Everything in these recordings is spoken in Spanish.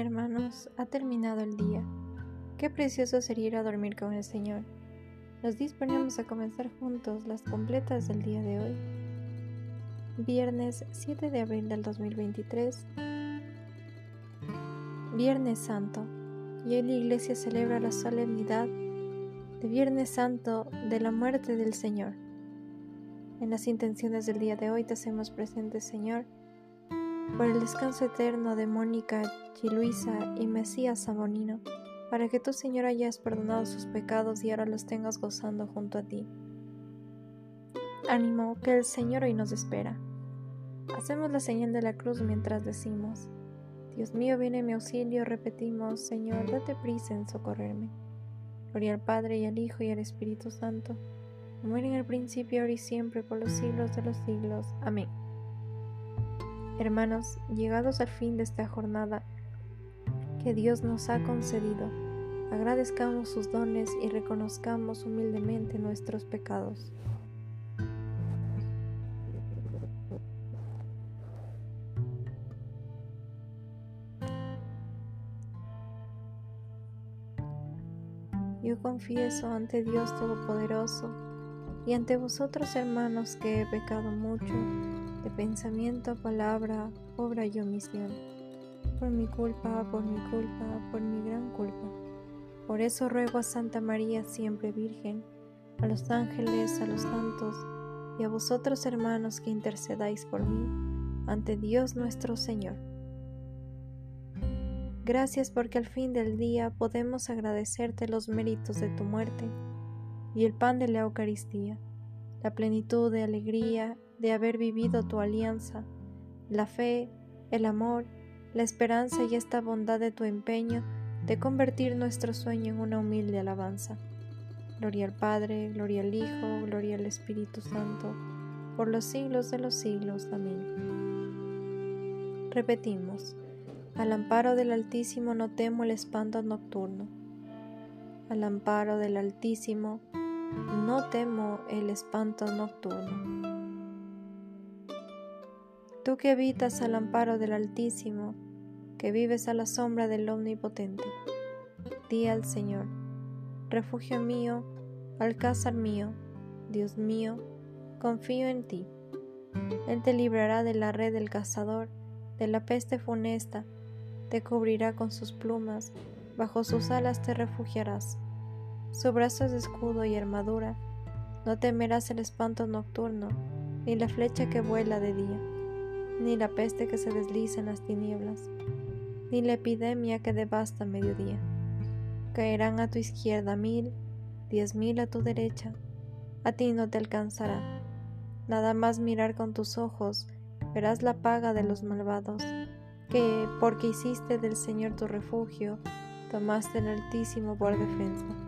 hermanos, ha terminado el día. Qué precioso sería ir a dormir con el Señor. Nos disponemos a comenzar juntos las completas del día de hoy. Viernes 7 de abril del 2023. Viernes Santo. Y hoy la iglesia celebra la solemnidad de Viernes Santo de la muerte del Señor. En las intenciones del día de hoy te hacemos presente, Señor, por el descanso eterno de Mónica Chiluisa y Mesías Sabonino, para que tu Señor hayas perdonado sus pecados y ahora los tengas gozando junto a ti. Ánimo, que el Señor hoy nos espera. Hacemos la señal de la cruz mientras decimos, Dios mío, viene mi auxilio, repetimos, Señor, date prisa en socorrerme. Gloria al Padre y al Hijo y al Espíritu Santo, como era en el principio, ahora y siempre, por los siglos de los siglos. Amén. Hermanos, llegados al fin de esta jornada que Dios nos ha concedido, agradezcamos sus dones y reconozcamos humildemente nuestros pecados. Yo confieso ante Dios Todopoderoso y ante vosotros hermanos que he pecado mucho de pensamiento, palabra, obra y omisión. Por mi culpa, por mi culpa, por mi gran culpa. Por eso ruego a Santa María, siempre Virgen, a los ángeles, a los santos y a vosotros hermanos que intercedáis por mí ante Dios nuestro Señor. Gracias porque al fin del día podemos agradecerte los méritos de tu muerte y el pan de la Eucaristía, la plenitud de alegría de haber vivido tu alianza, la fe, el amor, la esperanza y esta bondad de tu empeño de convertir nuestro sueño en una humilde alabanza. Gloria al Padre, gloria al Hijo, gloria al Espíritu Santo, por los siglos de los siglos. Amén. Repetimos, al amparo del Altísimo no temo el espanto nocturno. Al amparo del Altísimo no temo el espanto nocturno. Tú que habitas al amparo del Altísimo, que vives a la sombra del Omnipotente, di al Señor, refugio mío, alcázar mío, Dios mío, confío en ti. Él te librará de la red del cazador, de la peste funesta, te cubrirá con sus plumas, bajo sus alas te refugiarás. Su brazo es escudo y armadura, no temerás el espanto nocturno, ni la flecha que vuela de día ni la peste que se desliza en las tinieblas, ni la epidemia que devasta mediodía. Caerán a tu izquierda mil, diez mil a tu derecha, a ti no te alcanzará. Nada más mirar con tus ojos, verás la paga de los malvados, que, porque hiciste del Señor tu refugio, tomaste el Altísimo por defensa.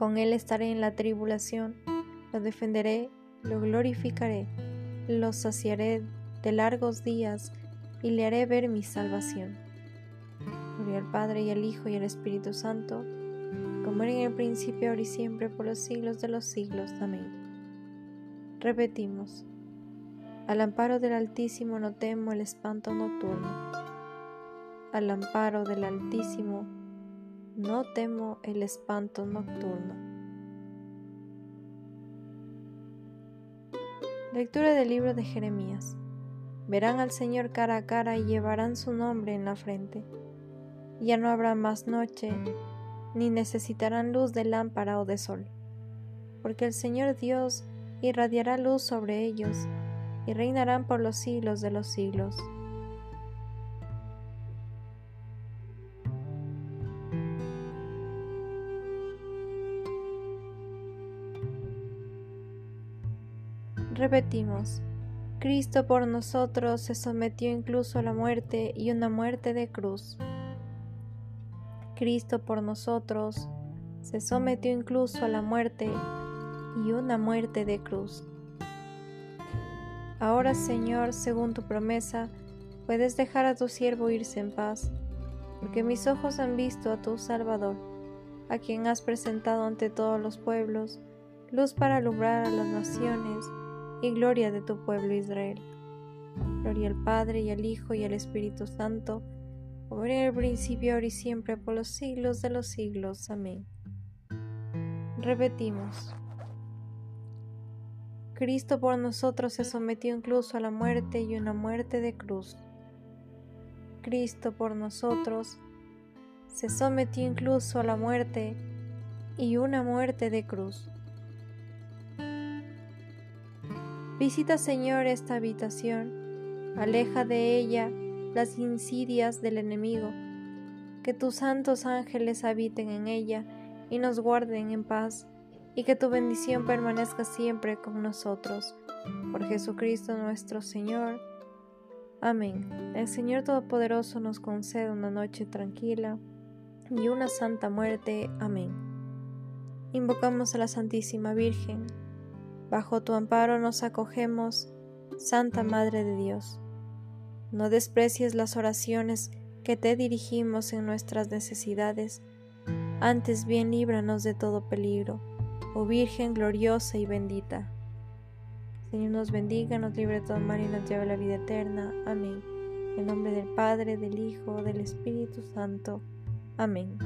Con él estaré en la tribulación, lo defenderé lo glorificaré, lo saciaré de largos días y le haré ver mi salvación. Gloria al Padre y al Hijo y al Espíritu Santo, como era en el principio, ahora y siempre, por los siglos de los siglos. Amén. Repetimos, al amparo del Altísimo no temo el espanto nocturno. Al amparo del Altísimo no temo el espanto nocturno. Lectura del libro de Jeremías. Verán al Señor cara a cara y llevarán su nombre en la frente. Ya no habrá más noche, ni necesitarán luz de lámpara o de sol, porque el Señor Dios irradiará luz sobre ellos y reinarán por los siglos de los siglos. Repetimos, Cristo por nosotros se sometió incluso a la muerte y una muerte de cruz. Cristo por nosotros se sometió incluso a la muerte y una muerte de cruz. Ahora, Señor, según tu promesa, puedes dejar a tu siervo irse en paz, porque mis ojos han visto a tu Salvador, a quien has presentado ante todos los pueblos, luz para alumbrar a las naciones y gloria de tu pueblo Israel. Gloria al Padre y al Hijo y al Espíritu Santo, como en el principio, ahora y siempre, por los siglos de los siglos. Amén. Repetimos. Cristo por nosotros se sometió incluso a la muerte y una muerte de cruz. Cristo por nosotros se sometió incluso a la muerte y una muerte de cruz. Visita, Señor, esta habitación, aleja de ella las insidias del enemigo, que tus santos ángeles habiten en ella y nos guarden en paz, y que tu bendición permanezca siempre con nosotros. Por Jesucristo nuestro Señor. Amén. El Señor Todopoderoso nos concede una noche tranquila y una santa muerte. Amén. Invocamos a la Santísima Virgen Bajo tu amparo nos acogemos, Santa Madre de Dios. No desprecies las oraciones que te dirigimos en nuestras necesidades, antes bien líbranos de todo peligro, oh Virgen gloriosa y bendita. Señor nos bendiga, nos libre de todo mal y nos lleve a la vida eterna. Amén. En nombre del Padre, del Hijo, del Espíritu Santo. Amén.